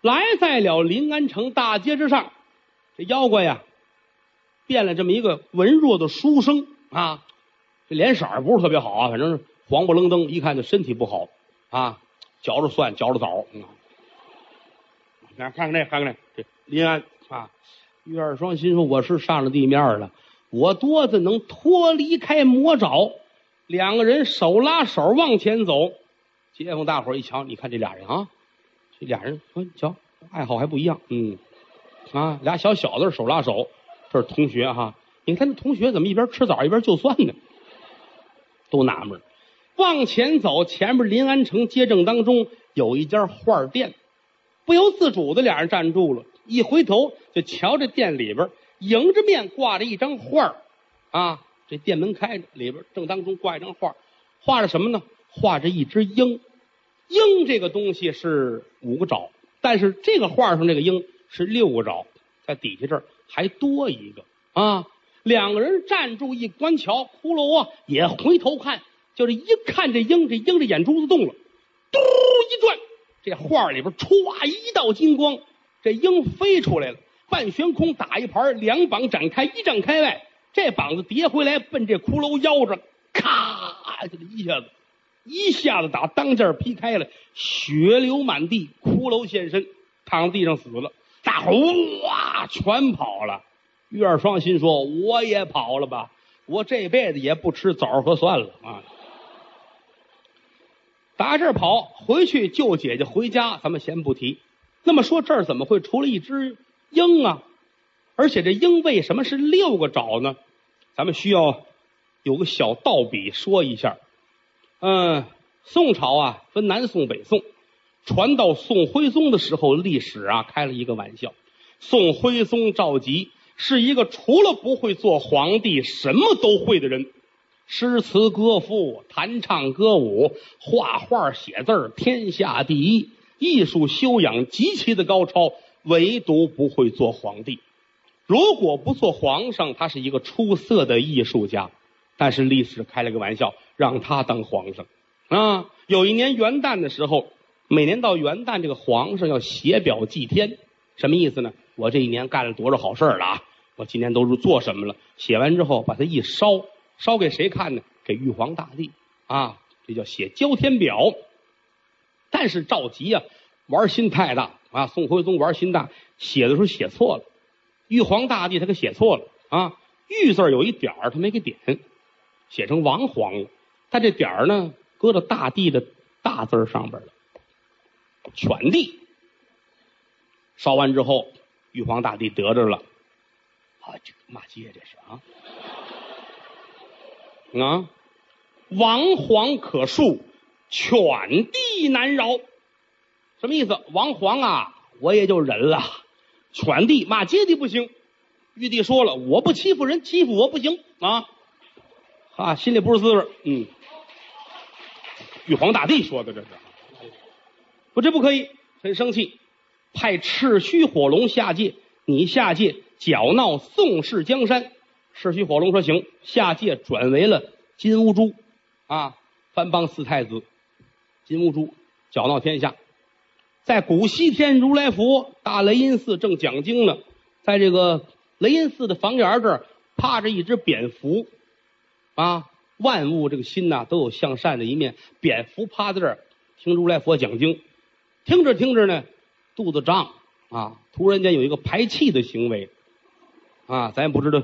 来在了临安城大街之上，这妖怪呀，变了这么一个文弱的书生啊，这脸色不是特别好啊，反正是黄不愣登，一看就身体不好啊，嚼着蒜，嚼着枣。嗯，看看这，看看这，这临安啊，玉二双心说：“我是上了地面了，我多子能脱离开魔爪。”两个人手拉手往前走，街坊大伙儿一瞧，你看这俩人啊，俩人，说瞧爱好还不一样，嗯，啊，俩小小子手拉手，这是同学哈。你看那同学怎么一边吃枣一边就蒜呢？都纳闷。往前走，前面临安城街正当中有一家画店，不由自主的俩人站住了，一回头就瞧这店里边迎着面挂着一张画啊。这店门开着，里边正当中挂一张画，画着什么呢？画着一只鹰。鹰这个东西是五个爪，但是这个画上这个鹰是六个爪，在底下这儿还多一个啊。两个人站住一观瞧，骷髅啊也回头看，就是一看这鹰，这鹰的眼珠子动了，嘟一转，这画里边歘一道金光，这鹰飞出来了，半悬空打一盘，两膀展开，一丈开外。这膀子叠回来，奔这骷髅腰着，咔，就一下子，一下子打当间劈开了，血流满地，骷髅现身，躺地上死了。大伙哇，全跑了。玉二双心说：“我也跑了吧，我这辈子也不吃枣和蒜了啊！”打这儿跑回去救姐姐回家，咱们先不提。那么说这儿怎么会出了一只鹰啊？而且这鹰为什么是六个爪呢？咱们需要有个小道笔说一下。嗯，宋朝啊分南宋北宋，传到宋徽宗的时候，历史啊开了一个玩笑。宋徽宗赵佶是一个除了不会做皇帝，什么都会的人，诗词歌赋、弹唱歌舞、画画写字天下第一，艺术修养极其的高超，唯独不会做皇帝。如果不做皇上，他是一个出色的艺术家。但是历史开了个玩笑，让他当皇上啊！有一年元旦的时候，每年到元旦，这个皇上要写表祭天，什么意思呢？我这一年干了多少好事了啊！我今年都是做什么了？写完之后，把它一烧，烧给谁看呢？给玉皇大帝啊！这叫写交天表。但是赵佶啊，玩心太大啊！宋徽宗玩心大，写的时候写错了。玉皇大帝他给写错了啊，玉字有一点，他没给点，写成王皇了。他这点儿呢，搁到大地的大字上边了。犬帝烧完之后，玉皇大帝得着了，啊，这骂街这是啊啊，王皇可恕，犬帝难饶，什么意思？王皇啊，我也就忍了。犬帝骂街的不行，玉帝说了，我不欺负人，欺负我不行啊！啊，心里不是滋味嗯，玉皇大帝说的这是，不，这不可以，很生气，派赤须火龙下界，你下界搅闹宋氏江山。赤须火龙说行，下界转为了金乌珠啊，藩邦四太子，金乌珠搅闹天下。在古西天如来佛大雷音寺正讲经呢，在这个雷音寺的房檐这儿趴着一只蝙蝠，啊，万物这个心呐都有向善的一面。蝙蝠趴在这儿听如来佛讲经，听着听着呢，肚子胀啊，突然间有一个排气的行为，啊，咱也不知道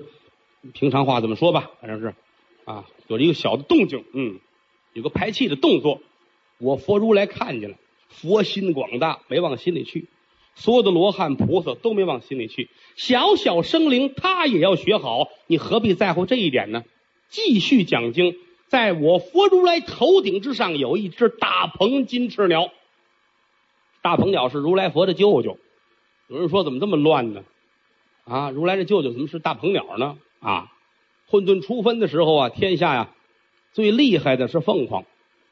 平常话怎么说吧，反正是啊，有一个小的动静，嗯，有个排气的动作，我佛如来看见了。佛心广大，没往心里去；所有的罗汉菩萨都没往心里去。小小生灵，他也要学好，你何必在乎这一点呢？继续讲经，在我佛如来头顶之上有一只大鹏金翅鸟。大鹏鸟是如来佛的舅舅。有人说怎么这么乱呢？啊，如来的舅舅怎么是大鹏鸟呢？啊，混沌初分的时候啊，天下呀最厉害的是凤凰，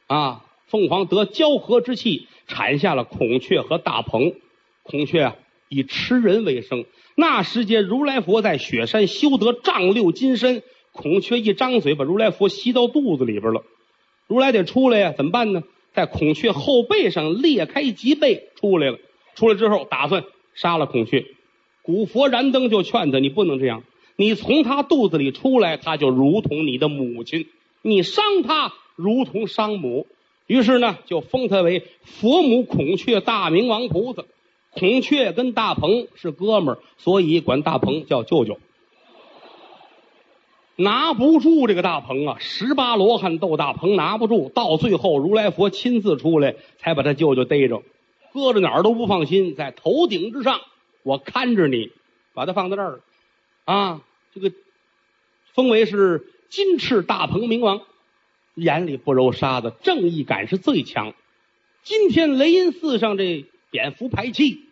啊。凤凰得交合之气，产下了孔雀和大鹏。孔雀啊，以吃人为生。那时节，如来佛在雪山修得丈六金身，孔雀一张嘴，把如来佛吸到肚子里边了。如来得出来呀，怎么办呢？在孔雀后背上裂开脊背出来了。出来之后打算杀了孔雀。古佛燃灯就劝他：“你不能这样，你从他肚子里出来，他就如同你的母亲，你伤他如同伤母。”于是呢，就封他为佛母孔雀大明王菩萨。孔雀跟大鹏是哥们儿，所以管大鹏叫舅舅。拿不住这个大鹏啊！十八罗汉斗大鹏拿不住，到最后如来佛亲自出来，才把他舅舅逮着，搁着哪儿都不放心，在头顶之上，我看着你，把他放在这儿啊！这个封为是金翅大鹏明王，眼里不揉沙子，正义感是最强。今天雷音寺上这蝙蝠排气，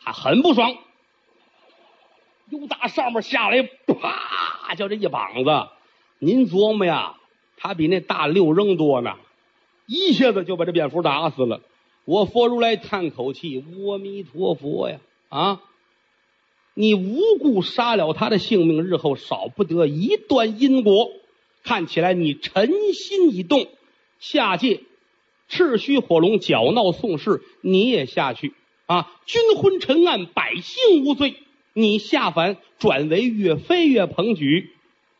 他很不爽。又打上面下来，啪，叫这一膀子。您琢磨呀，他比那大六扔多呢，一下子就把这蝙蝠打死了。我佛如来叹口气：“阿弥陀佛呀！啊，你无故杀了他的性命，日后少不得一段因果。看起来你臣心已动，下界赤须火龙搅闹宋氏，你也下去啊！君昏沉案，百姓无罪。”你下凡转为岳飞、岳鹏举，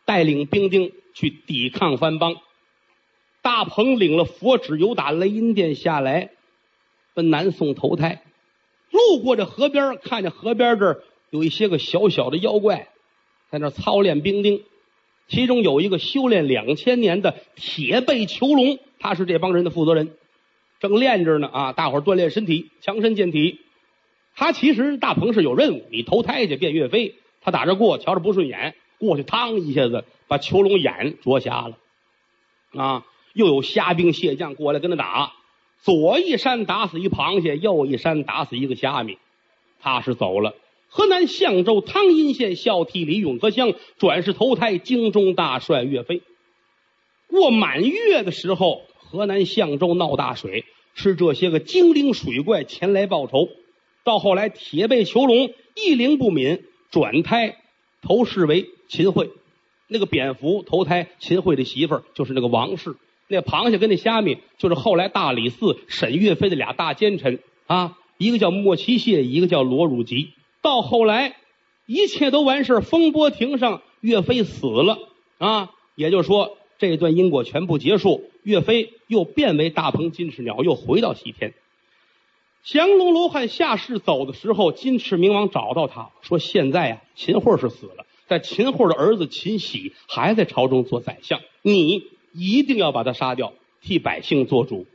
带领兵丁去抵抗藩邦。大鹏领了佛旨，由打雷音殿下来，奔南宋投胎。路过这河边，看见河边这儿有一些个小小的妖怪，在那操练兵丁。其中有一个修炼两千年的铁背囚龙，他是这帮人的负责人，正练着呢啊！大伙锻炼身体，强身健体。他其实大鹏是有任务，你投胎去变岳飞。他打这过，瞧着不顺眼，过去嘡一下子把囚龙眼啄瞎了。啊，又有虾兵蟹将过来跟他打，左一山打死一螃蟹，右一山打死一个虾米。他是走了。河南象州汤阴县孝悌里永和乡转世投胎京中大帅岳飞。过满月的时候，河南象州闹大水，是这些个精灵水怪前来报仇。到后来，铁背囚龙一灵不泯，转胎投世为秦桧。那个蝙蝠投胎秦桧的媳妇儿就是那个王氏。那螃蟹跟那虾米就是后来大理寺审岳飞的俩大奸臣啊，一个叫莫奇蟹，一个叫罗汝吉。到后来，一切都完事风波亭上，岳飞死了啊，也就是说，这段因果全部结束。岳飞又变为大鹏金翅鸟，又回到西天。降龙罗汉下世走的时候，金翅明王找到他说：“现在呀，秦桧是死了，但秦桧的儿子秦喜还在朝中做宰相，你一定要把他杀掉，替百姓做主。”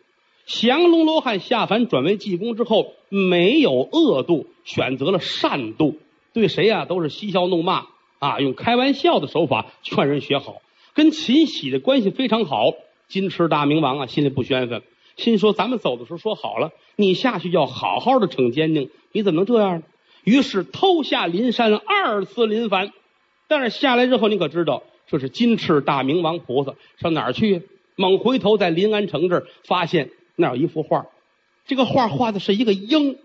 降龙罗汉下凡转为济公之后，没有恶度，选择了善度，对谁呀都是嬉笑怒骂啊，用开玩笑的手法劝人学好，跟秦喜的关系非常好。金翅大明王啊，心里不宣愤。心说：“咱们走的时候说好了，你下去要好好的惩奸佞，你怎么能这样呢？”于是偷下林山，二次临凡。但是下来之后，你可知道这是金翅大明王菩萨上哪儿去？猛回头在临安城这儿发现那有一幅画，这个画画的是一个鹰，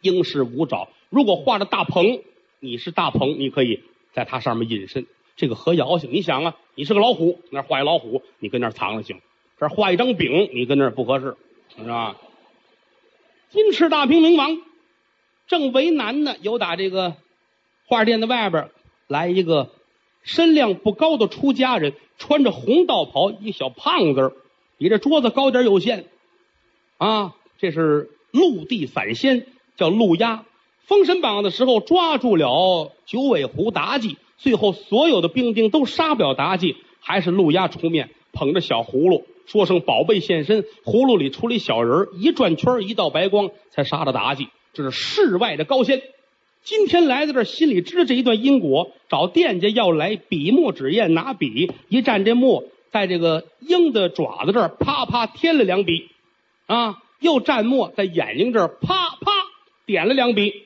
鹰是五爪。如果画着大鹏，你是大鹏，你可以在它上面隐身，这个合妖性。你想啊，你是个老虎，那画一老虎，你跟那儿藏了行。这画一张饼，你跟那儿不合适，是吧？金翅大平明王正为难呢，有打这个画店的外边来一个身量不高的出家人，穿着红道袍，一小胖子比这桌子高点有限啊。这是陆地散仙，叫陆压。封神榜的时候抓住了九尾狐妲己，最后所有的兵丁都杀不了妲己，还是陆压出面捧着小葫芦。说声宝贝现身，葫芦里出了一小人一转圈一道白光，才杀了妲己。这是世外的高仙。今天来到这儿，心里知道这一段因果，找店家要来笔墨纸砚，拿笔一蘸这墨，在这个鹰的爪子这儿啪啪添了两笔，啊，又蘸墨在眼睛这儿啪啪点了两笔，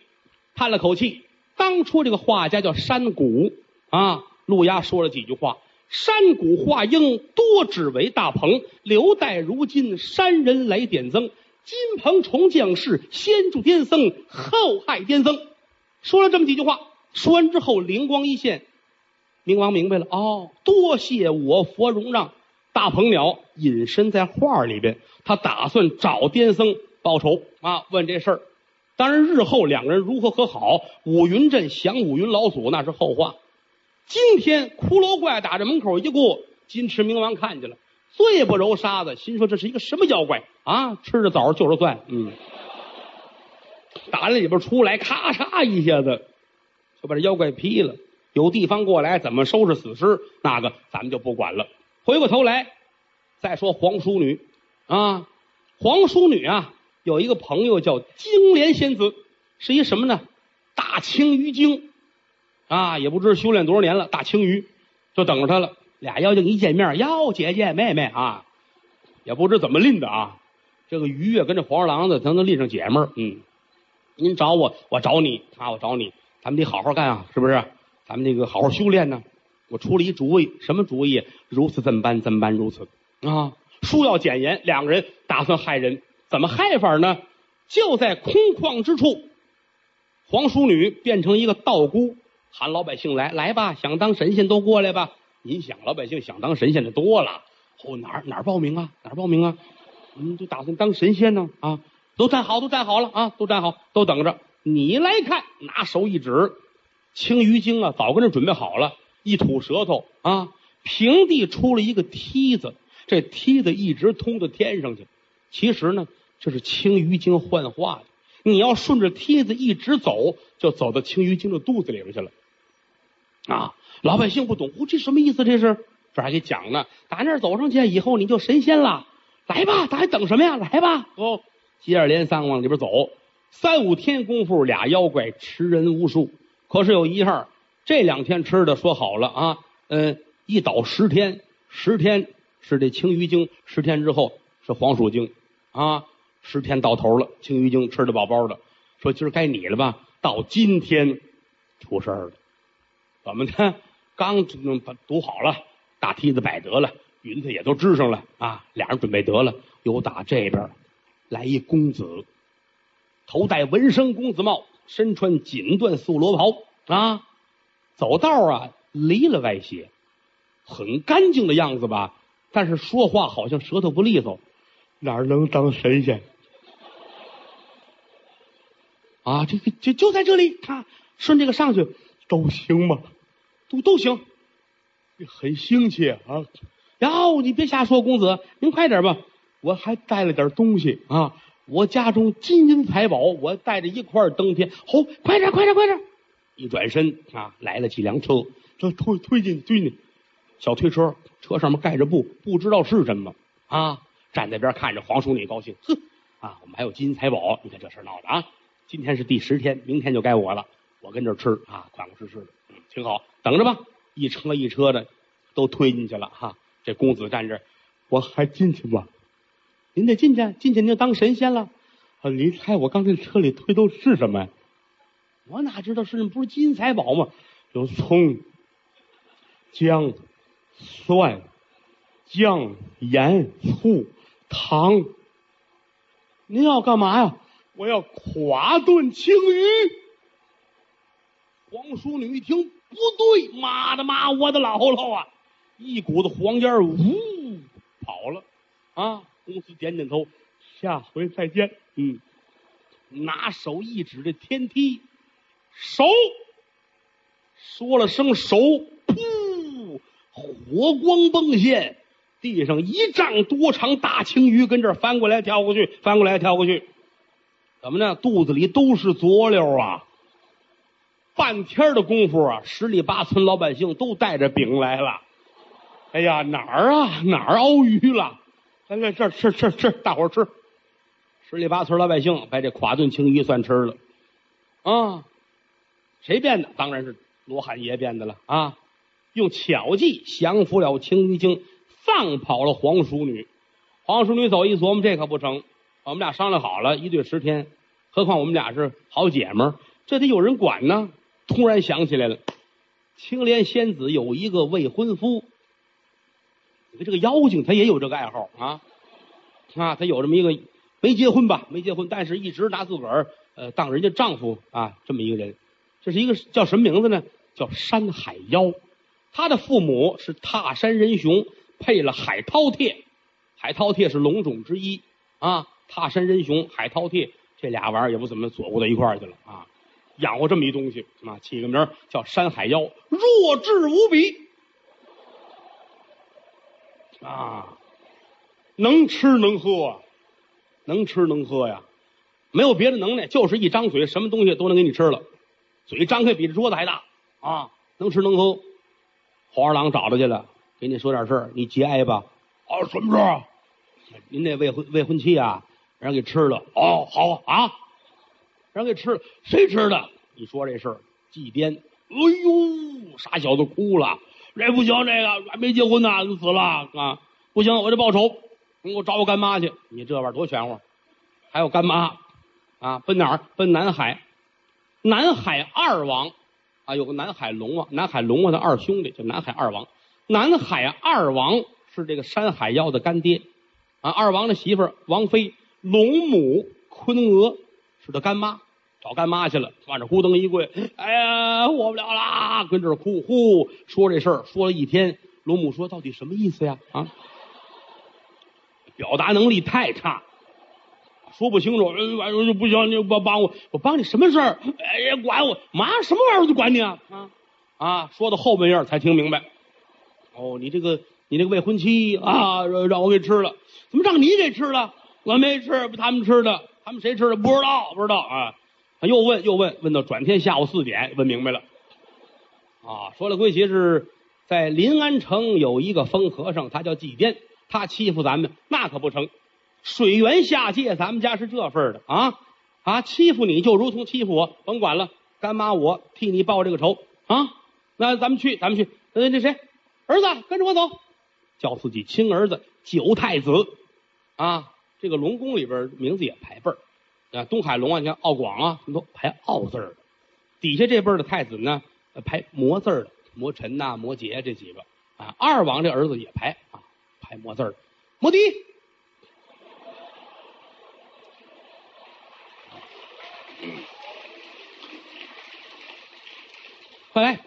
叹了口气。当初这个画家叫山谷啊，陆压说了几句话。山谷画鹰，多指为大鹏。留待如今山人来点增。金鹏重将士，先助癫僧，后害癫僧。说了这么几句话，说完之后灵光一现，冥王明白了。哦，多谢我佛容让。大鹏鸟隐身在画里边，他打算找癫僧报仇啊。问这事儿，当然，日后两个人如何和好，五云镇降五云老祖那是后话。今天骷髅怪打这门口一过，金池明王看见了，罪不揉沙子，心说这是一个什么妖怪啊？吃着枣就着蒜，嗯，打那里边出来，咔嚓一下子就把这妖怪劈了。有地方过来怎么收拾死尸，那个咱们就不管了。回过头来再说黄淑女啊，黄淑女啊，有一个朋友叫金莲仙子，是一什么呢？大青鱼精啊，也不知修炼多少年了，大青鱼就等着他了。俩妖精一见面，哟，姐姐妹妹啊，也不知怎么拎的啊。这个鱼啊，跟这黄鼠狼子，他能拎上姐们儿。嗯，您找我，我找你啊，我找你，咱们得好好干啊，是不是？咱们那个好好修炼呢。我出了一主意，什么主意？如此这般，怎般如此啊？书要简言，两个人打算害人，怎么害法呢？就在空旷之处，黄淑女变成一个道姑，喊老百姓来，来吧，想当神仙都过来吧。您想，老百姓想当神仙的多了，哦，哪儿哪儿报名啊？哪儿报名啊？嗯，就打算当神仙呢啊！都站好，都站好了啊！都站好，都等着你来看。拿手一指，青鱼精啊，早跟这准备好了。一吐舌头啊，平地出了一个梯子，这梯子一直通到天上去。其实呢，这是青鱼精幻化的。你要顺着梯子一直走，就走到青鱼精的肚子里边去了。啊，老百姓不懂，哦，这什么意思？这是这还给讲呢。打那儿走上去以后，你就神仙了。来吧，咱还等什么呀？来吧，哦，接二连三往里边走。三五天功夫，俩妖怪吃人无数。可是有一样。这两天吃的说好了啊，嗯，一倒十天，十天是这青鱼精，十天之后是黄鼠精，啊，十天到头了，青鱼精吃的饱饱的，说今儿该你了吧？到今天出事儿了，怎么的？刚把堵好了，大梯子摆得了，云彩也都支上了啊，俩人准备得了，又打这边来一公子，头戴纹身公子帽，身穿锦缎素罗袍啊。走道啊，离了歪斜，很干净的样子吧？但是说话好像舌头不利索，哪能当神仙？啊，这个就就在这里，他顺这个上去都行吗？都都行，很兴气啊！哟，你别瞎说，公子，您快点吧，我还带了点东西啊，我家中金银财宝，我带着一块登天。好，快点，快点，快点！一转身啊，来了几辆车，这推推进去呢。小推车，车上面盖着布，不知道是什么啊。站在边看着黄叔，你高兴，哼啊！我们还有金银财宝，你看这事闹的啊！今天是第十天，明天就该我了，我跟这吃啊，款款实实的，挺好。等着吧，一车一车的都推进去了哈。这公子站这，我还进去吗？您得进去，进去您就当神仙了。啊，你猜我刚才车里推都是什么呀？我哪知道是不是金银财宝吗？有葱、姜、蒜、酱、盐、醋、糖。您要干嘛呀？我要垮炖青鱼。黄淑女一听不对，妈的妈，我的姥姥啊！一股子黄烟呜跑了。啊，公子点点头，下回再见。嗯，拿手一指这天梯。手说了声“手”，噗，火光迸现，地上一丈多长大青鱼跟这翻过来跳过去，翻过来跳过去，怎么呢？肚子里都是佐料啊！半天的功夫啊，十里八村老百姓都带着饼来了。哎呀，哪儿啊？哪儿熬鱼了？咱在这吃吃吃，大伙吃。十里八村老百姓把这垮炖青鱼算吃了啊。谁变的？当然是罗汉爷变的了啊！用巧计降服了青鱼精，放跑了黄鼠女。黄鼠女走一琢磨，这可不成。我们俩商量好了，一对十天。何况我们俩是好姐们儿，这得有人管呢。突然想起来了，青莲仙子有一个未婚夫。你看这个妖精，他也有这个爱好啊啊！他有这么一个没结婚吧？没结婚，但是一直拿自个儿呃当人家丈夫啊，这么一个人。这是一个叫什么名字呢？叫山海妖。他的父母是踏山人熊，配了海饕餮。海饕餮是龙种之一啊。踏山人熊、海饕餮这俩玩意儿也不怎么左顾到一块儿去了啊。养活这么一东西啊，起个名叫山海妖，弱智无比啊，能吃能喝，能吃能喝呀，没有别的能耐，就是一张嘴，什么东西都能给你吃了，嘴张开比这桌子还大啊，能吃能喝。黄二郎找他去了，给你说点事儿，你节哀吧。啊，什么事儿？您那未婚未婚妻啊，让人给吃了。哦，好啊，人给吃了。谁吃的？你说这事儿，祭奠。哎呦，傻小子哭了。这不行，这个还没结婚呢，就死了啊！不行，我得报仇，你给我找我干妈去。你这玩意儿多玄乎，还有干妈啊？奔哪儿？奔南海，南海二王。啊，有个南海龙王，南海龙王的二兄弟叫南海二王。南海二王是这个山海妖的干爹，啊，二王的媳妇王妃龙母昆娥是他干妈，找干妈去了，往这咕噔一跪，哎呀，活不了啦，跟这哭呼说这事儿，说了一天。罗母说：“到底什么意思呀？啊，表达能力太差。”说不清楚，完了就不行，你帮帮我，我帮你什么事儿？哎呀，管我妈什么玩意儿我就管你啊啊啊！说到后半夜才听明白，哦，你这个你这个未婚妻啊，让我给吃了，怎么让你给吃了？我没吃，他们吃的，他们谁吃的？不知道，不知道啊！他又问又问，问到转天下午四点，问明白了，啊，说了归其是在临安城有一个疯和尚，他叫祭奠，他欺负咱们，那可不成。水源下界，咱们家是这份的啊啊！欺负你就如同欺负我，甭管了，干妈我替你报这个仇啊！那咱们去，咱们去。那那谁，儿子跟着我走，叫自己亲儿子九太子啊！这个龙宫里边名字也排辈儿啊，东海龙啊，像奥广啊，都排奥字的。底下这辈的太子呢，排魔字的，魔尘呐、魔羯这几个啊。二王这儿子也排啊，排魔字的，魔帝。快来，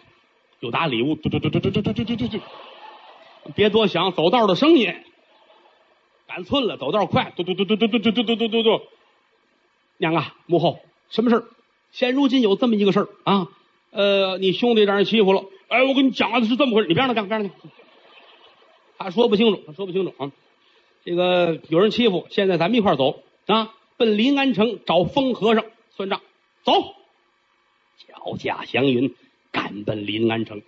有打礼物，嘟嘟嘟嘟嘟嘟嘟嘟嘟嘟，别多想，走道的声音，赶寸了，走道快，嘟嘟嘟嘟嘟嘟嘟嘟嘟嘟嘟。娘啊，母后，什么事儿？现如今有这么一个事儿啊，呃，你兄弟让人欺负了。哎，我跟你讲的是这么回事，你边上讲，边上讲。他说不清楚，他说不清楚啊。这个有人欺负，现在咱们一块儿走啊，奔临安城找疯和尚算账。走，脚驾祥云。赶奔临安城，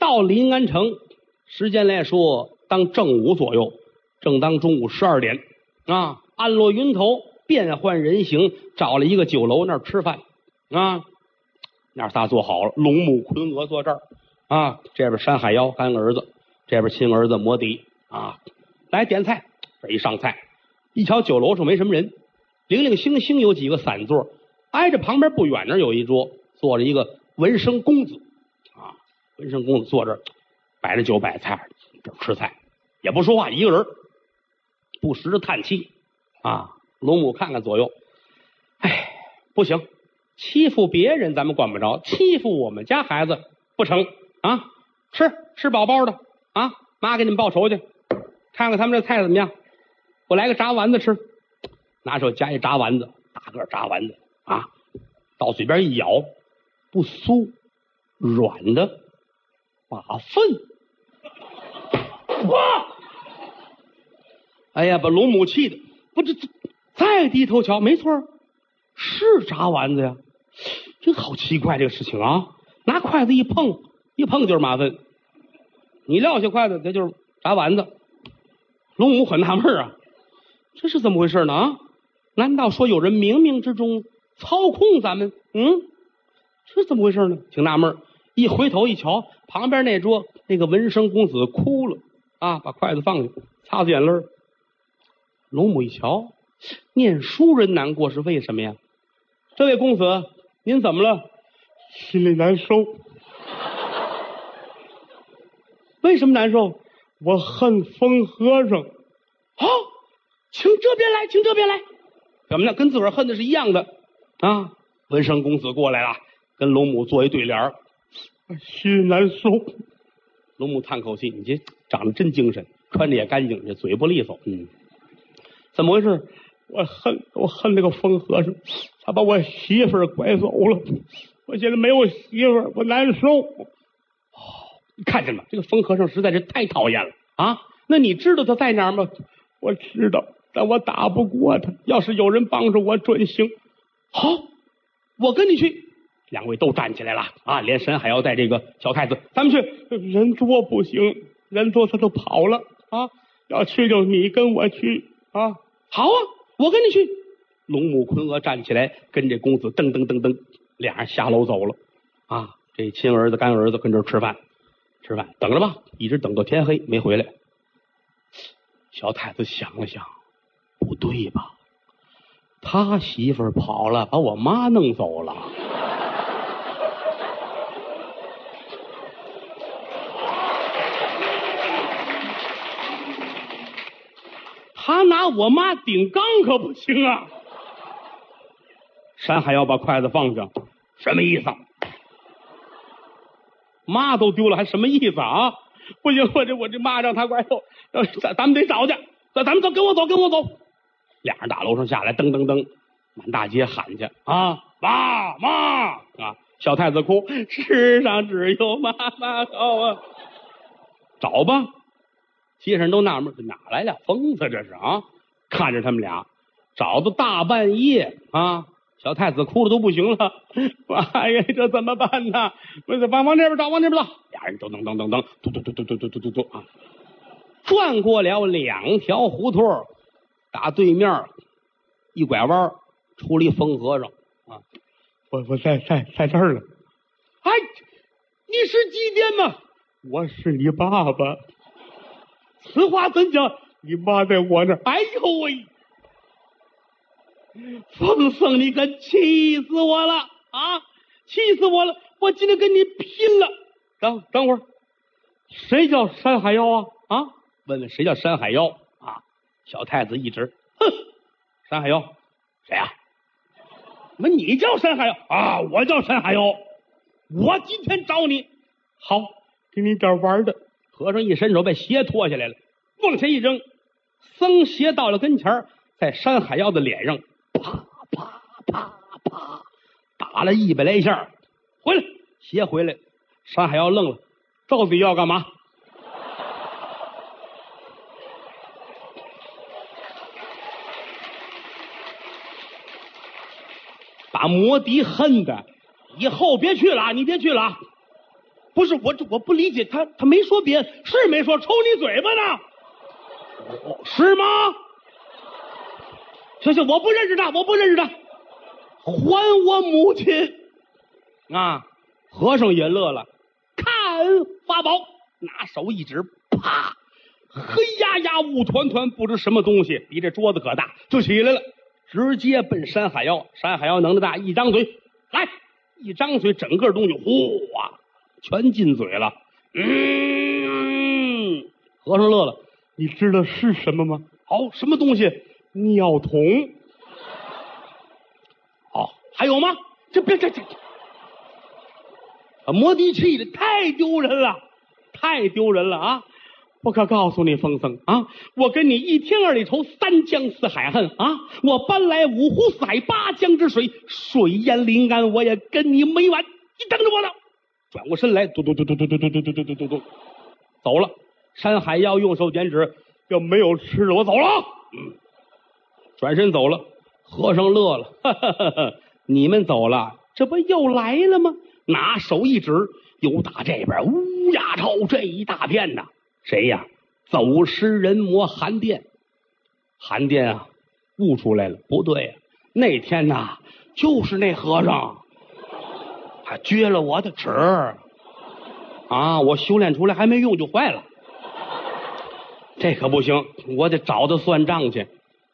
到临安城，时间来说，当正午左右，正当中午十二点啊。暗落云头，变换人形，找了一个酒楼那儿吃饭啊。那仨坐好了，龙母昆娥坐这儿啊。这边山海妖干儿子，这边亲儿子摩迪啊。来点菜，这一上菜，一瞧酒楼上没什么人，零零星星有几个散座，挨着旁边不远那有一桌，坐着一个。文生公子啊，文生公子坐这儿，摆着酒摆菜，这吃菜也不说话，一个人不时的叹气啊。龙母看看左右，哎，不行，欺负别人咱们管不着，欺负我们家孩子不成啊！吃吃饱饱的啊，妈给你们报仇去，看看他们这菜怎么样？我来个炸丸子吃，拿手夹一炸丸子，大个炸丸子啊，到嘴边一咬。不酥，软的，把粪，哇！哎呀，把龙母气的，不这这，再低头瞧，没错，是炸丸子呀，这好奇怪这个事情啊！拿筷子一碰，一碰就是马粪，你撂下筷子，这就是炸丸子。龙母很纳闷啊，这是怎么回事呢？啊，难道说有人冥冥之中操控咱们？嗯？是怎么回事呢？挺纳闷一回头一瞧，旁边那桌那个文生公子哭了啊，把筷子放下，擦擦眼泪龙母一瞧，念书人难过是为什么呀？这位公子，您怎么了？心里难受。为什么难受？我恨疯和尚。好，请这边来，请这边来。怎么呢？跟自个儿恨的是一样的啊！文生公子过来了。跟龙母做一对联儿心难受。龙母叹口气：“你这长得真精神，穿的也干净，这嘴不利索。嗯，怎么回事？我恨我恨那个疯和尚，他把我媳妇儿拐走了，我现在没有媳妇儿，我难受。哦，你看见了，这个疯和尚实在是太讨厌了啊！那你知道他在哪吗？我知道，但我打不过他。要是有人帮着我，准行。好，我跟你去。两位都站起来了啊！连神还要带这个小太子，咱们去。人多不行，人多他都跑了啊！要去就你跟我去啊！好啊，我跟你去。龙母昆娥站起来，跟这公子噔噔噔噔，俩人下楼走了啊！这亲儿子干儿子跟这吃饭，吃饭等着吧，一直等到天黑没回来。小太子想了想，不对吧？他媳妇跑了，把我妈弄走了。拿我妈顶缸可不行啊！山海要把筷子放下，什么意思？妈都丢了，还什么意思啊？不行，我这我这妈让他拐走，咱咱们得找去。咱咱们走，跟我走，跟我走。俩人打楼上下来，噔噔噔，满大街喊去啊！妈妈啊！小太子哭，世上只有妈妈好啊！找吧。街上都纳闷，这哪来俩疯子？这是啊！看着他们俩，找到大半夜啊！小太子哭的都不行了，哎呀，这怎么办呢？往往那边找，往那边走。俩人噔噔噔噔噔，嘟嘟嘟嘟嘟嘟嘟嘟嘟啊！转过了两条胡同，打对面一拐弯，出了一疯和尚啊！我我在在在这儿了。哎，你是祭奠吗？我是你爸爸。此话怎讲？你妈在我那儿。哎呦喂，冯僧，你可气死我了啊！气死我了！我今天跟你拼了！等等会儿，谁叫山海妖啊？啊，问问谁叫山海妖啊？小太子一指，哼，山海妖，谁呀？那你叫山海妖啊？我叫山海妖。我今天找你，好，给你点玩的。和尚一伸手，把鞋脱下来了，往前一扔，僧鞋到了跟前在山海妖的脸上啪啪啪啪打了一百来下，回来，鞋回来。山海妖愣了，到底要干嘛？把魔笛恨的，以后别去了，你别去了。不是我，这我不理解他，他没说别，是没说抽你嘴巴呢，是吗？行行，我不认识他，我不认识他，还我母亲啊！和尚也乐了，看法宝，拿手一指，啪，黑压压雾团团，不知什么东西，比这桌子可大，就起来了，直接奔山海妖。山海妖能耐大，一张嘴，来，一张嘴，整个东西呼啊。全进嘴了，嗯，和尚乐了，你知道是什么吗？好，什么东西？尿桶。好，还有吗？这别这这，摩的气的太丢人了，太丢人了啊！我可告诉你，风僧啊，我跟你一天二里愁，三江四海恨啊！我搬来五湖四海八江之水，水淹临安，我也跟你没完。你等着我呢。转过身来，嘟嘟嘟嘟嘟嘟嘟嘟嘟嘟嘟嘟，走了。山海妖用手剪纸，要没有吃的，我走了。嗯，转身走了。和尚乐了，哈哈哈哈你们走了，这不又来了吗？拿手一指，又打这边乌鸦朝这一大片呐。谁呀？走失人魔韩殿。韩殿啊，悟出来了，不对，那天呐，就是那和尚。撅了我的齿啊！我修炼出来还没用就坏了，这可不行，我得找他算账去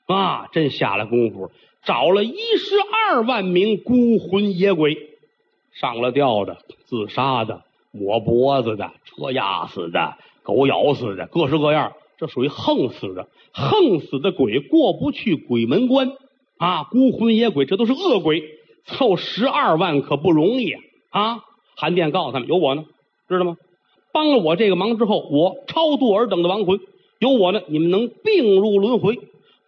啊！真下了功夫，找了一十二万名孤魂野鬼，上了吊的、自杀的、抹脖子的、车压死的、狗咬死的，各式各样，这属于横死的。横死的鬼过不去鬼门关啊！孤魂野鬼，这都是恶鬼。凑十二万可不容易啊！啊，韩殿告诉他们，有我呢，知道吗？帮了我这个忙之后，我超度尔等的亡魂，有我呢，你们能并入轮回。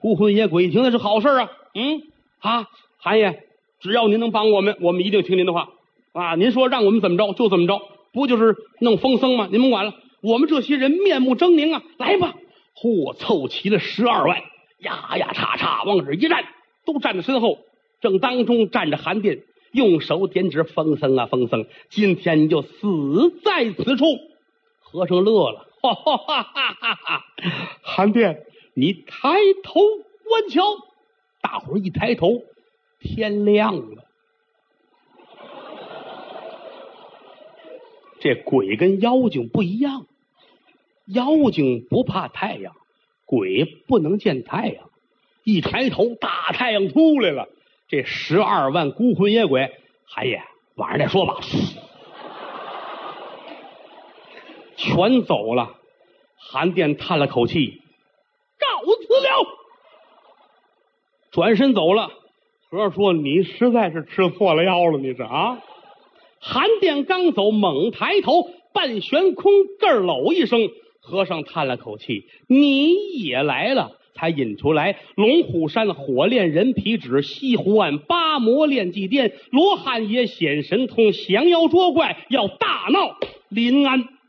孤魂野鬼一听那是好事啊，嗯啊，韩爷，只要您能帮我们，我们一定听您的话啊。您说让我们怎么着就怎么着，不就是弄风声吗？您甭管了，我们这些人面目狰狞啊，来吧！嚯，凑齐了十二万，呀呀叉叉往这一站，都站在身后，正当中站着韩殿，用手点指风声啊，风声，今天你就死在此处。和尚乐了，哈哈哈哈哈！韩殿。你抬头观瞧，大伙一抬头，天亮了。这鬼跟妖精不一样，妖精不怕太阳，鬼不能见太阳。一抬头，大太阳出来了。这十二万孤魂野鬼，韩爷晚上再说吧，全走了。韩殿叹了口气。告辞了，转身走了。和尚说：“你实在是吃错了药了，你是啊？”韩殿刚走，猛抬头，半悬空，咯喽一声。和尚叹了口气：“你也来了。”才引出来：龙虎山火炼人皮纸，西湖岸八魔炼祭殿，罗汉爷显神通，降妖捉怪，要大闹临安。